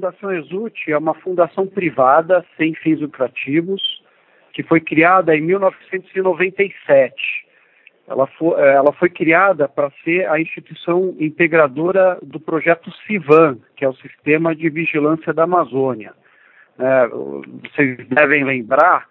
Fundação Exult é uma fundação privada sem fins lucrativos que foi criada em 1997. Ela foi, eh, ela foi criada para ser a instituição integradora do projeto CIVAN, que é o Sistema de Vigilância da Amazônia. É, vocês devem lembrar,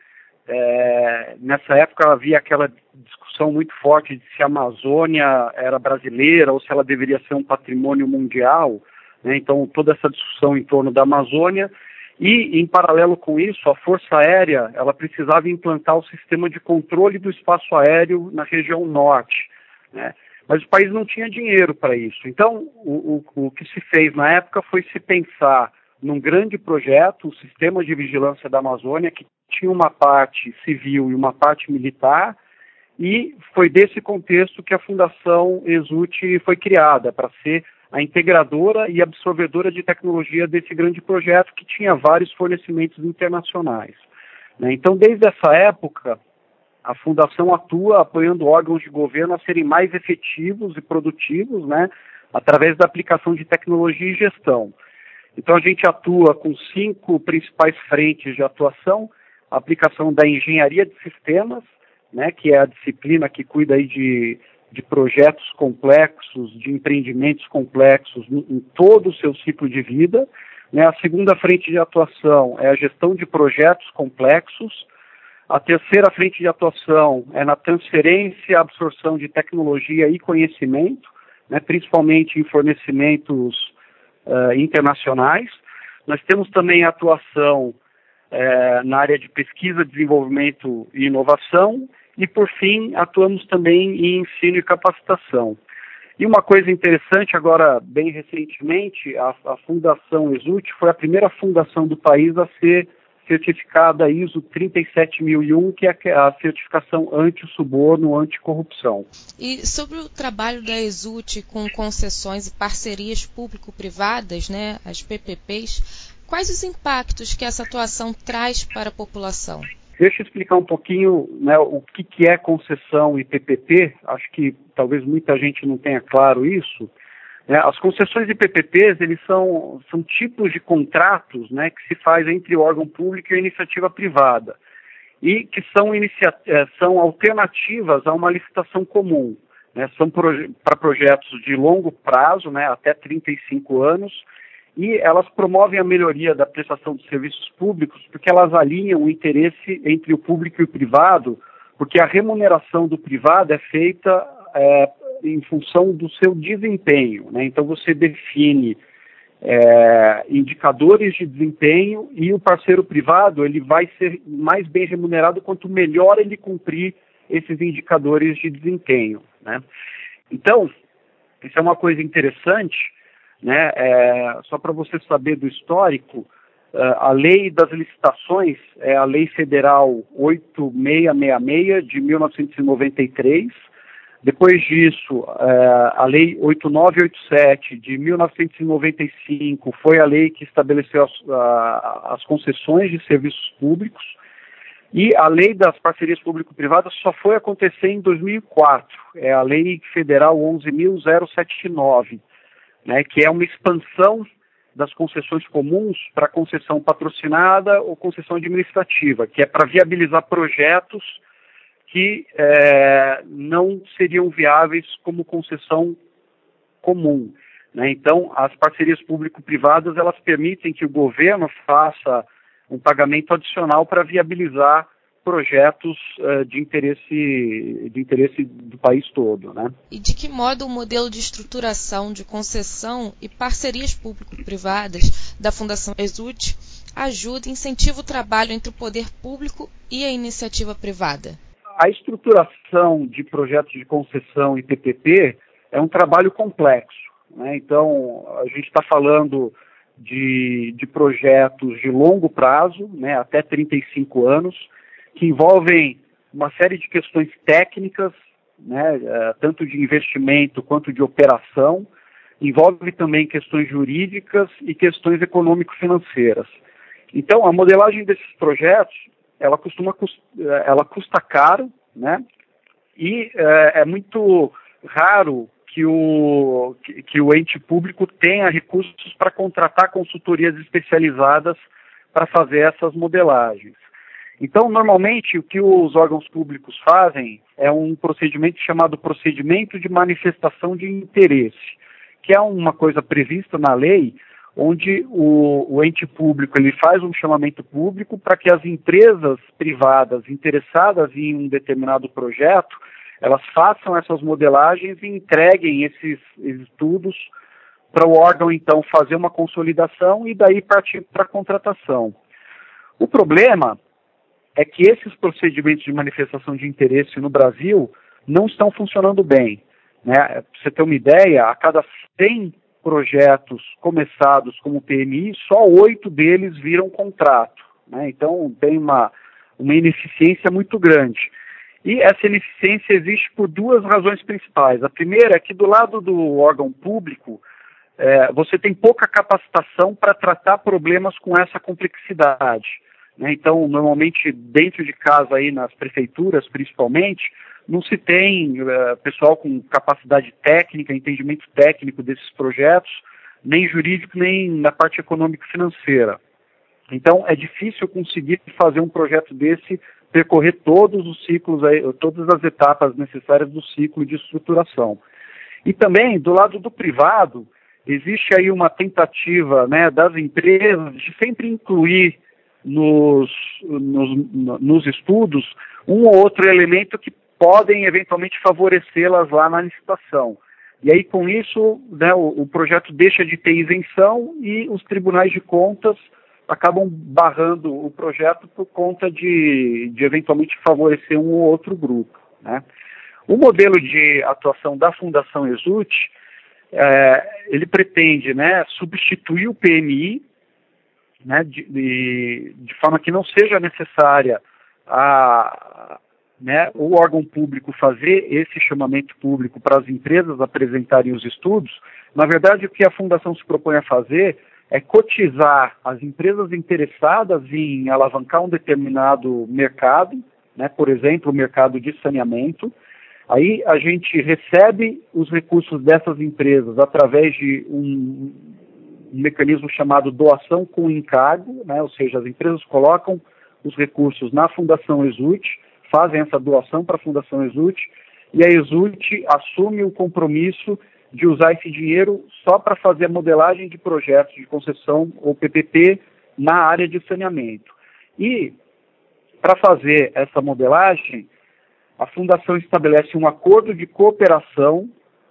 é, nessa época havia aquela discussão muito forte de se a Amazônia era brasileira ou se ela deveria ser um patrimônio mundial. Né? Então, toda essa discussão em torno da Amazônia e, em paralelo com isso, a Força Aérea ela precisava implantar o sistema de controle do espaço aéreo na região norte. Né? Mas o país não tinha dinheiro para isso. Então, o, o, o que se fez na época foi se pensar num grande projeto, o Sistema de Vigilância da Amazônia, que tinha uma parte civil e uma parte militar, e foi desse contexto que a Fundação Exult foi criada, para ser a integradora e absorvedora de tecnologia desse grande projeto que tinha vários fornecimentos internacionais. Né? Então, desde essa época, a Fundação atua apoiando órgãos de governo a serem mais efetivos e produtivos, né, através da aplicação de tecnologia e gestão. Então, a gente atua com cinco principais frentes de atuação: a aplicação da engenharia de sistemas, né, que é a disciplina que cuida aí de de projetos complexos, de empreendimentos complexos em todo o seu ciclo de vida. Né? A segunda frente de atuação é a gestão de projetos complexos. A terceira frente de atuação é na transferência absorção de tecnologia e conhecimento, né? principalmente em fornecimentos uh, internacionais. Nós temos também atuação uh, na área de pesquisa, desenvolvimento e inovação e, por fim, atuamos também em ensino e capacitação. E uma coisa interessante, agora, bem recentemente, a, a Fundação Exult foi a primeira fundação do país a ser certificada ISO 37001, que é a certificação anti-suborno, anticorrupção. E sobre o trabalho da Exult com concessões e parcerias público-privadas, né, as PPPs, quais os impactos que essa atuação traz para a população? Deixa eu explicar um pouquinho né, o que, que é concessão e PPP. Acho que talvez muita gente não tenha claro isso. Né. as concessões e PPPs eles são, são tipos de contratos né, que se faz entre órgão público e iniciativa privada e que são, inicia é, são alternativas a uma licitação comum. Né, são proje para projetos de longo prazo, né, até 35 anos, e elas promovem a melhoria da prestação de serviços públicos porque elas alinham o interesse entre o público e o privado, porque a remuneração do privado é feita é, em função do seu desempenho. Né? Então você define é, indicadores de desempenho e o parceiro privado ele vai ser mais bem remunerado quanto melhor ele cumprir esses indicadores de desempenho. Né? Então, isso é uma coisa interessante né? É, só para você saber do histórico, é, a lei das licitações é a Lei Federal 8666 de 1993. Depois disso, é, a Lei 8987 de 1995 foi a lei que estabeleceu as, as concessões de serviços públicos. E a lei das parcerias público-privadas só foi acontecer em 2004. É a Lei Federal 11.079 né, que é uma expansão das concessões comuns para concessão patrocinada ou concessão administrativa, que é para viabilizar projetos que é, não seriam viáveis como concessão comum. Né? Então, as parcerias público-privadas elas permitem que o governo faça um pagamento adicional para viabilizar projetos uh, de interesse de interesse do país todo, né? E de que modo o modelo de estruturação de concessão e parcerias público-privadas da Fundação Exult ajuda e incentiva o trabalho entre o poder público e a iniciativa privada? A estruturação de projetos de concessão e PPP é um trabalho complexo, né? Então a gente está falando de, de projetos de longo prazo, né, até 35 anos, que envolvem uma série de questões técnicas, né, eh, tanto de investimento quanto de operação, envolve também questões jurídicas e questões econômico-financeiras. Então, a modelagem desses projetos, ela costuma eh, ela custa caro, né? E é, é muito raro que o, que, que o ente público tenha recursos para contratar consultorias especializadas para fazer essas modelagens. Então, normalmente, o que os órgãos públicos fazem é um procedimento chamado procedimento de manifestação de interesse, que é uma coisa prevista na lei, onde o, o ente público ele faz um chamamento público para que as empresas privadas interessadas em um determinado projeto elas façam essas modelagens e entreguem esses estudos para o órgão então fazer uma consolidação e daí partir para a contratação. O problema é que esses procedimentos de manifestação de interesse no Brasil não estão funcionando bem. Né? Para você ter uma ideia, a cada 100 projetos começados como PMI, só oito deles viram contrato. Né? Então tem uma, uma ineficiência muito grande. E essa ineficiência existe por duas razões principais. A primeira é que do lado do órgão público, é, você tem pouca capacitação para tratar problemas com essa complexidade. Né? Então, normalmente, dentro de casa, aí nas prefeituras principalmente, não se tem uh, pessoal com capacidade técnica, entendimento técnico desses projetos, nem jurídico, nem na parte econômico-financeira. Então, é difícil conseguir fazer um projeto desse percorrer todos os ciclos, aí, todas as etapas necessárias do ciclo de estruturação. E também, do lado do privado, existe aí uma tentativa né, das empresas de sempre incluir nos, nos, nos estudos um ou outro elemento que podem eventualmente favorecê-las lá na licitação. E aí, com isso, né, o, o, projeto deixa de ter isenção e os tribunais de contas acabam barrando o projeto por conta de, de eventualmente favorecer um ou outro grupo. Né. O modelo de atuação da Fundação Exult, é, ele pretende né, substituir o PMI né, de, de, de, forma que não seja necessária a, né, o órgão público fazer esse chamamento público para as empresas apresentarem os estudos, na verdade o que a Fundação se propõe a fazer é cotizar as empresas interessadas em alavancar um determinado mercado, né, por exemplo, o mercado de saneamento. Aí a gente recebe os recursos dessas empresas através de um, um mecanismo chamado doação com encargo, né, ou seja, as empresas colocam os recursos na Fundação Exult, fazem essa doação para a Fundação Exult, e a Exult assume o compromisso de usar esse dinheiro só para fazer a modelagem de projetos de concessão ou PPP na área de saneamento. E, para fazer essa modelagem, a Fundação estabelece um acordo de cooperação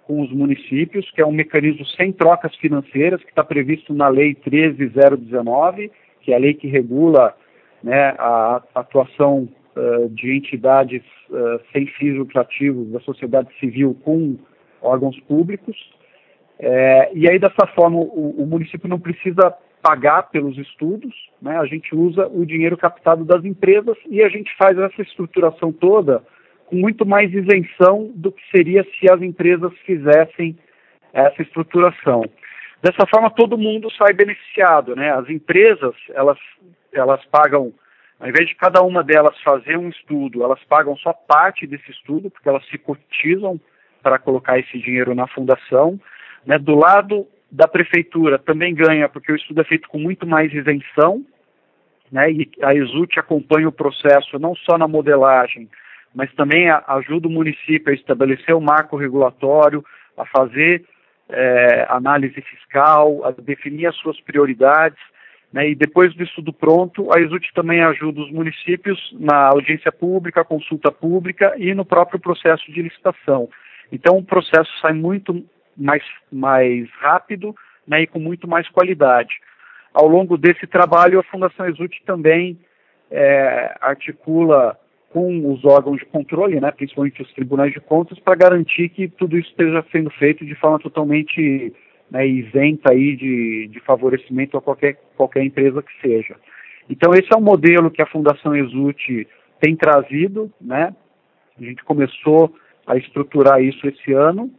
com os municípios, que é um mecanismo sem trocas financeiras, que está previsto na Lei 13019, que é a lei que regula né, a atuação uh, de entidades uh, sem fins lucrativos da sociedade civil com órgãos públicos. É, e aí, dessa forma, o, o, município não precisa pagar pelos estudos, né, a gente usa o dinheiro captado das empresas e a gente faz essa estruturação toda com muito mais isenção do que seria se as empresas fizessem essa estruturação. Dessa forma, todo mundo sai beneficiado, né? As empresas, elas, elas pagam, ao invés de cada uma delas fazer um estudo, elas pagam só parte desse estudo, porque elas se cotizam para colocar esse dinheiro na fundação. Né? Do lado da prefeitura também ganha, porque o estudo é feito com muito mais isenção, né? e a Exult acompanha o processo não só na modelagem, mas também ajuda o município a estabelecer o marco regulatório, a fazer é, análise fiscal, a definir as suas prioridades, né, e depois do estudo pronto, a ESUT também ajuda os municípios na audiência pública, consulta pública e no próprio processo de licitação. Então o processo sai muito mais, mais rápido né, e com muito mais qualidade. Ao longo desse trabalho, a Fundação ESUT também é, articula com os órgãos de controle, né, principalmente os tribunais de contas, para garantir que tudo isso esteja sendo feito de forma totalmente né, isenta aí de, de favorecimento a qualquer, qualquer empresa que seja. Então esse é um modelo que a Fundação Exult tem trazido, né? A gente começou a estruturar isso esse ano.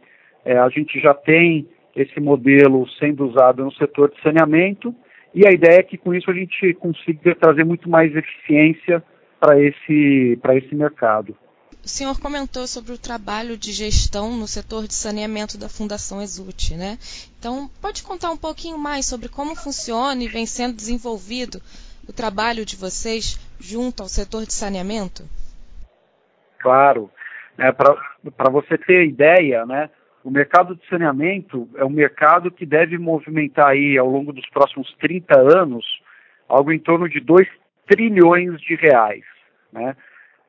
É, a gente já tem esse modelo sendo usado no setor de saneamento e a ideia é que com isso a gente consiga trazer muito mais eficiência para esse, esse mercado. o senhor comentou sobre o trabalho de gestão no setor de saneamento da Fundação Exult, né? Então, pode contar um pouquinho mais sobre como funciona e vem sendo desenvolvido o trabalho de vocês junto ao setor de saneamento? Claro. É, Para você ter ideia, né, o mercado de saneamento é um mercado que deve movimentar aí ao longo dos próximos 30 anos algo em torno de 2 trilhões de reais. Né?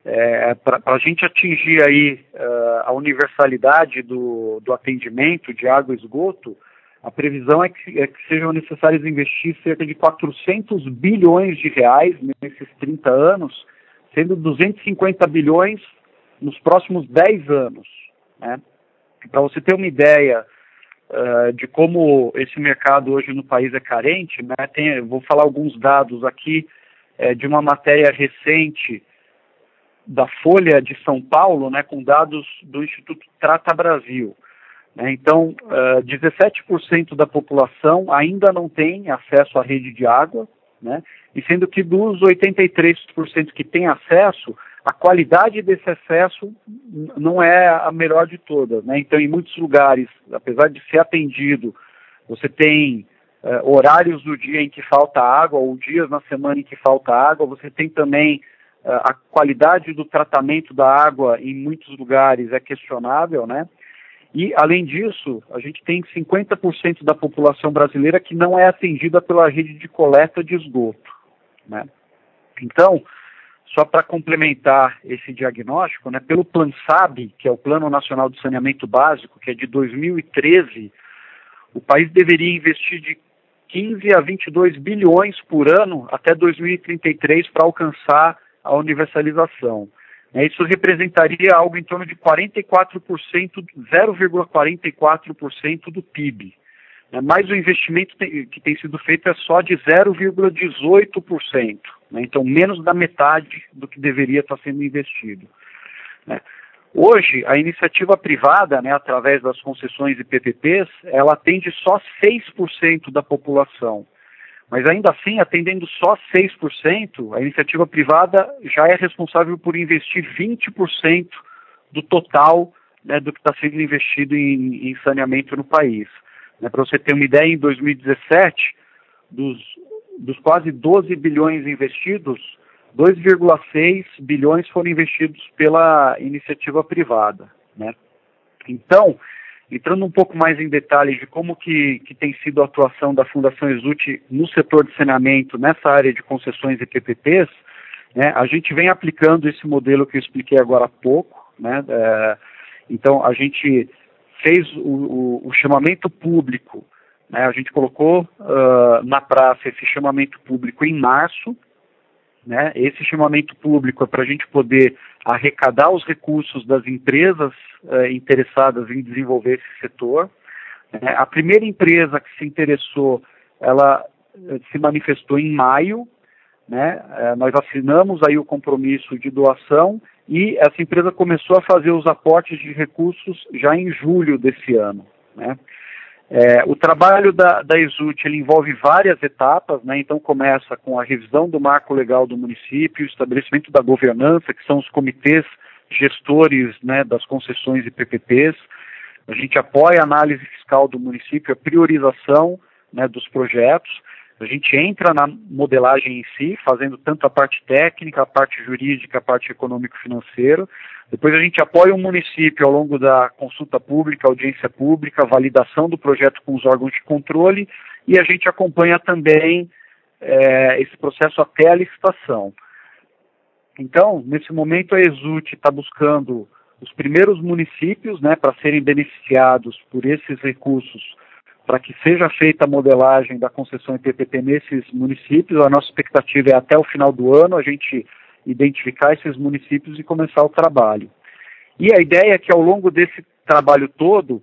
É, Para a gente atingir aí uh, a universalidade do, do atendimento de água e esgoto, a previsão é que, é que, sejam necessários investir cerca de 400 bilhões de reais nesses 30 anos, sendo 250 bilhões nos próximos 10 anos. Né? Para você ter uma ideia uh, de como esse mercado hoje no país é carente, né, tem, vou falar alguns dados aqui é, de uma matéria recente da Folha de São Paulo, né, com dados do Instituto Trata Brasil. Né, então, uh, eh, 17% da população ainda não tem acesso à rede de água, né, e sendo que dos 83% que têm acesso, a qualidade desse acesso não é a melhor de todas. Né? Então, em muitos lugares, apesar de ser atendido, você tem uh, horários do dia em que falta água, ou dias na semana em que falta água, você tem também uh, a qualidade do tratamento da água em muitos lugares é questionável, né? E, além disso, a gente tem 50% da população brasileira que não é atendida pela rede de coleta de esgoto. Né? Então, só para complementar esse diagnóstico, né, pelo PlanSAB, que é o Plano Nacional de Saneamento Básico, que é de 2013, o país deveria investir de 15 a 22 bilhões por ano até 2033 para alcançar a universalização. Né, isso representaria algo em torno de 44%, 0,44% do PIB. Né, mas o investimento que tem sido feito é só de 0,18%, né, então menos da metade do que deveria estar sendo investido. Hoje, a iniciativa privada, né, através das concessões e PPPs, ela atende só 6% da população. Mas ainda assim, atendendo só 6%, a iniciativa privada já é responsável por investir 20% do total né, do que está sendo investido em, em saneamento no país. Né, Para você ter uma ideia, em 2017, dos, dos quase 12 bilhões investidos, 2,6 bilhões foram investidos pela iniciativa privada. Né? Então, entrando um pouco mais em detalhes de como que, que tem sido a atuação da Fundação Exult no setor de saneamento, nessa área de concessões e PPPs, né, a gente vem aplicando esse modelo que eu expliquei agora há pouco. Né, é, então, a gente fez o, o, o chamamento público, né, a gente colocou uh, na praça esse chamamento público em março, né, esse chamamento público é para a gente poder arrecadar os recursos das empresas uh, interessadas em desenvolver esse setor. Né. A primeira empresa que se interessou, ela uh, se manifestou em maio, né, uh, nós assinamos aí o compromisso de doação e essa empresa começou a fazer os aportes de recursos já em julho desse ano. Né? É, o trabalho da, da ESUT envolve várias etapas, né? então começa com a revisão do marco legal do município, o estabelecimento da governança, que são os comitês gestores né, das concessões e PPPs, a gente apoia a análise fiscal do município, a priorização né, dos projetos, a gente entra na modelagem em si, fazendo tanto a parte técnica, a parte jurídica, a parte econômico-financeira. Depois a gente apoia o município ao longo da consulta pública, audiência pública, validação do projeto com os órgãos de controle e a gente acompanha também é, esse processo até a licitação. Então, nesse momento, a Exult está buscando os primeiros municípios né, para serem beneficiados por esses recursos para que seja feita a modelagem da concessão em PPP nesses municípios. A nossa expectativa é até o final do ano a gente identificar esses municípios e começar o trabalho. E a ideia é que ao longo desse trabalho todo,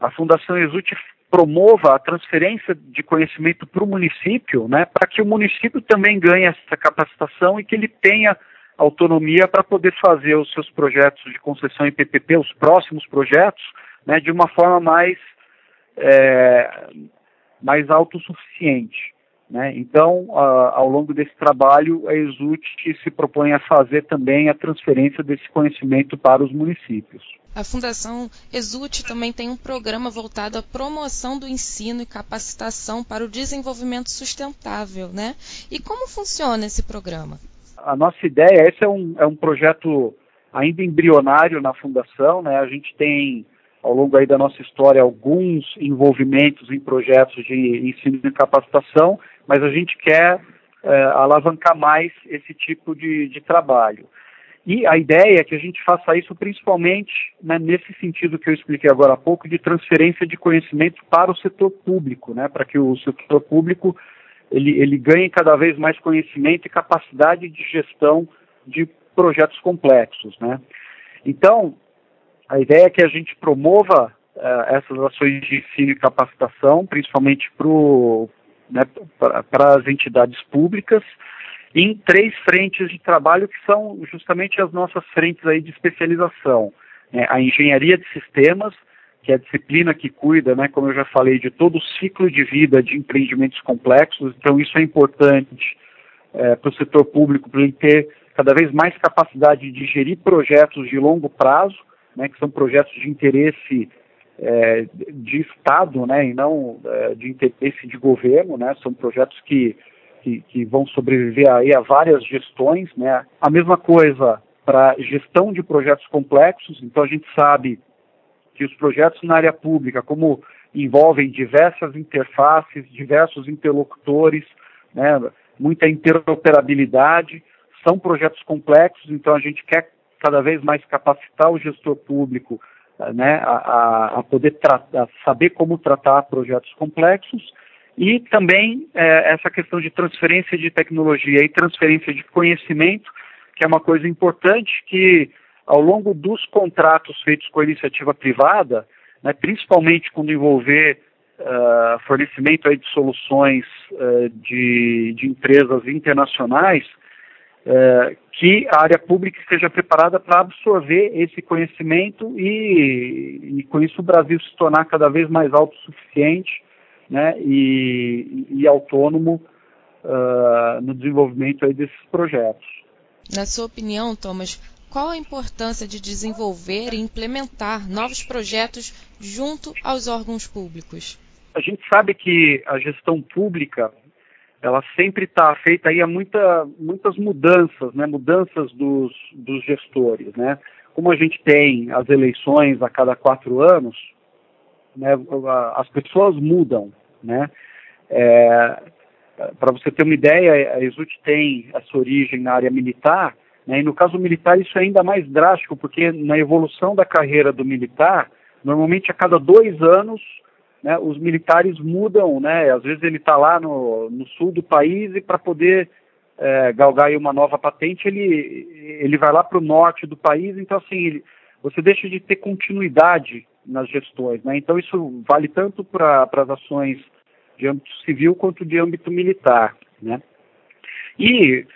a Fundação Exult promova a transferência de conhecimento para o município, né, para que o município também ganhe essa capacitação e que ele tenha autonomia para poder fazer os seus projetos de concessão em PPP, os próximos projetos, né, de uma forma mais é, mais autossuficiente. Né? Então, ao longo desse trabalho, a ESUT se propõe a fazer também a transferência desse conhecimento para os municípios. A Fundação ESUT também tem um programa voltado à promoção do ensino e capacitação para o desenvolvimento sustentável, né? E como funciona esse programa? A nossa ideia, esse é um, é um projeto ainda embrionário na Fundação, né? A gente tem ao longo aí da nossa história alguns envolvimentos em projetos de ensino e capacitação, mas a gente quer é, alavancar mais esse tipo de, de, trabalho. E a ideia é que a gente faça isso principalmente né, nesse sentido que eu expliquei agora há pouco, de transferência de conhecimento para o setor público, né, para que o setor público ele, ele ganhe cada vez mais conhecimento e capacidade de gestão de projetos complexos. Né. Então, a ideia é que a gente promova uh, essas ações de ensino e capacitação, principalmente né, para as entidades públicas, em três frentes de trabalho que são justamente as nossas frentes aí de especialização. Né, a engenharia de sistemas, que é a disciplina que cuida, né, como eu já falei, de todo o ciclo de vida de empreendimentos complexos, então isso é importante é, para o setor público, para ele ter cada vez mais capacidade de gerir projetos de longo prazo, né, que são projetos de interesse é, de Estado, né, e não é, de interesse de governo, né, são projetos que, que, que, vão sobreviver aí a várias gestões, né. A mesma coisa para gestão de projetos complexos, então a gente sabe que os projetos na área pública, como envolvem diversas interfaces, diversos interlocutores, né, muita interoperabilidade, são projetos complexos, então a gente quer cada vez mais capacitar o gestor público né, a, a poder saber como tratar projetos complexos e também é, essa questão de transferência de tecnologia e transferência de conhecimento, que é uma coisa importante que ao longo dos contratos feitos com a iniciativa privada, né, principalmente quando envolver uh, fornecimento aí de soluções uh, de, de empresas internacionais, é, que a área pública esteja preparada para absorver esse conhecimento e, e, com isso o Brasil se tornar cada vez mais autossuficiente né, e, e autônomo uh, no desenvolvimento aí desses projetos. Na sua opinião, Thomas, qual a importância de desenvolver e implementar novos projetos junto aos órgãos públicos? A gente sabe que a gestão pública ela sempre está feita aí a muita, muitas mudanças, né, mudanças dos, dos gestores, né. Como a gente tem as eleições a cada quatro anos, né, as pessoas mudam, né. É, Para você ter uma ideia, a Exult tem a sua origem na área militar, né, e no caso militar isso é ainda mais drástico, porque na evolução da carreira do militar, normalmente a cada dois anos né, os militares mudam, né, às vezes ele está lá no, no, sul do país e para poder é, galgar uma nova patente, ele, ele vai lá para o norte do país, então assim, ele, você deixa de ter continuidade nas gestões, né, então isso vale tanto para as ações de âmbito civil quanto de âmbito militar, né. E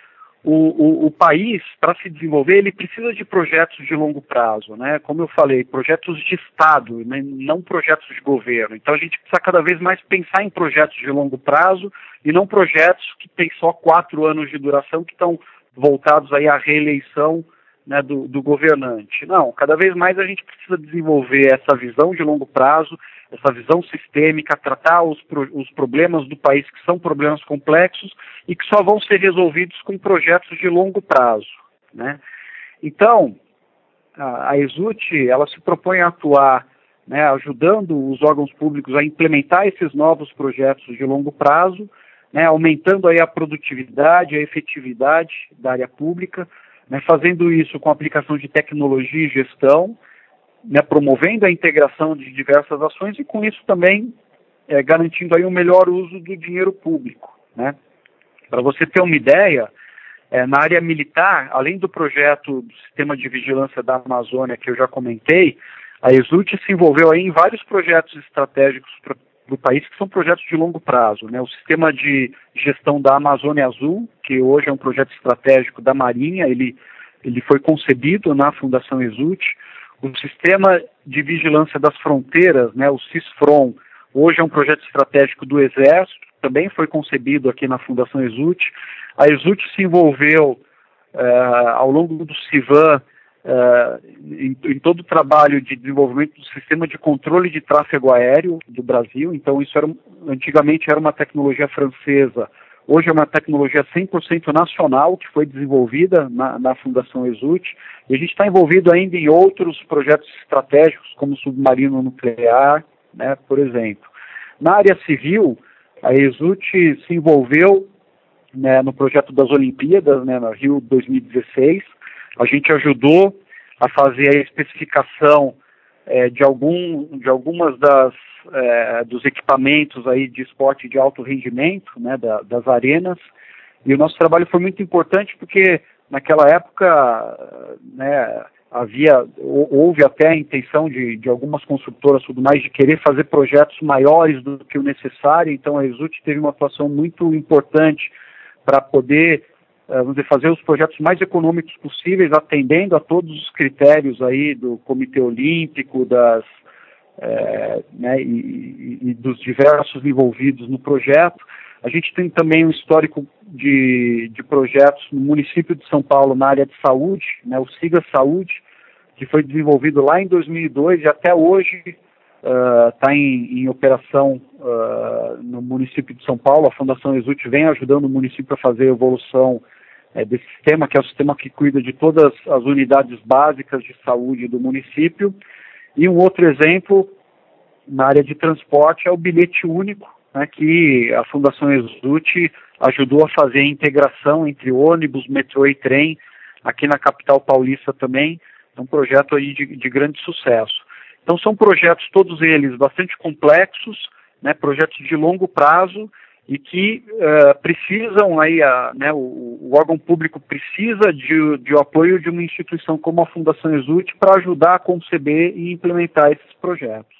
o, o, o país, para se desenvolver, ele precisa de projetos de longo prazo, né? Como eu falei, projetos de Estado, né? não projetos de governo. Então a gente precisa cada vez mais pensar em projetos de longo prazo e não projetos que têm só quatro anos de duração, que estão voltados aí à reeleição né, do, do governante. Não, cada vez mais a gente precisa desenvolver essa visão de longo prazo essa visão sistêmica, tratar os, os problemas do país que são problemas complexos e que só vão ser resolvidos com projetos de longo prazo. Né? Então, a, a ESUT ela se propõe a atuar né, ajudando os órgãos públicos a implementar esses novos projetos de longo prazo, né, aumentando aí a produtividade, a efetividade da área pública, né, fazendo isso com aplicação de tecnologia e gestão, né, promovendo a integração de diversas ações e com isso também é, garantindo aí um melhor uso do dinheiro público. Né? Para você ter uma ideia, é, na área militar, além do projeto do Sistema de Vigilância da Amazônia que eu já comentei, a Exult se envolveu aí em vários projetos estratégicos para o país que são projetos de longo prazo. Né? O Sistema de Gestão da Amazônia Azul, que hoje é um projeto estratégico da Marinha, ele, ele foi concebido na Fundação Exult o Sistema de Vigilância das Fronteiras, né, o CISFRON, hoje é um projeto estratégico do Exército, também foi concebido aqui na Fundação Exult. A Exult se envolveu uh, ao longo do CIVAN uh, em, em, todo o trabalho de desenvolvimento do sistema de controle de tráfego aéreo do Brasil. Então, isso era, antigamente era uma tecnologia francesa, hoje é uma tecnologia 100% nacional que foi desenvolvida na, na Fundação Exult. E a gente está envolvido ainda em outros projetos estratégicos, como submarino nuclear, né, por exemplo. Na área civil, a Exult se envolveu né, no projeto das Olimpíadas, né, na Rio 2016. A gente ajudou a fazer a especificação é, de, algum, de algumas das é, dos equipamentos aí de esporte de alto rendimento, né, da, das arenas. E o nosso trabalho foi muito importante porque naquela época, né, havia houve até a intenção de, de algumas construtoras tudo mais de querer fazer projetos maiores do que o necessário então a Exult teve uma atuação muito importante para poder vamos dizer, fazer os projetos mais econômicos possíveis atendendo a todos os critérios aí do Comitê Olímpico das é, né, e, e, dos diversos envolvidos no projeto. A gente tem também um histórico de, de projetos no município de São Paulo na área de saúde, né, o Siga Saúde, que foi desenvolvido lá em 2002 e até hoje está uh, em, em, operação uh, no município de São Paulo. A Fundação Exult vem ajudando o município a fazer a evolução é, desse sistema, que é o sistema que cuida de todas as unidades básicas de saúde do município. E um outro exemplo na área de transporte é o bilhete único, né, que a Fundação Exult ajudou a fazer a integração entre ônibus, metrô e trem aqui na capital paulista também. É um projeto aí de, de grande sucesso. Então são projetos, todos eles, bastante complexos, né, projetos de longo prazo e que uh, precisam aí, a, né, o, o, órgão público precisa de, de apoio de uma instituição como a Fundação Exult para ajudar a conceber e implementar esses projetos.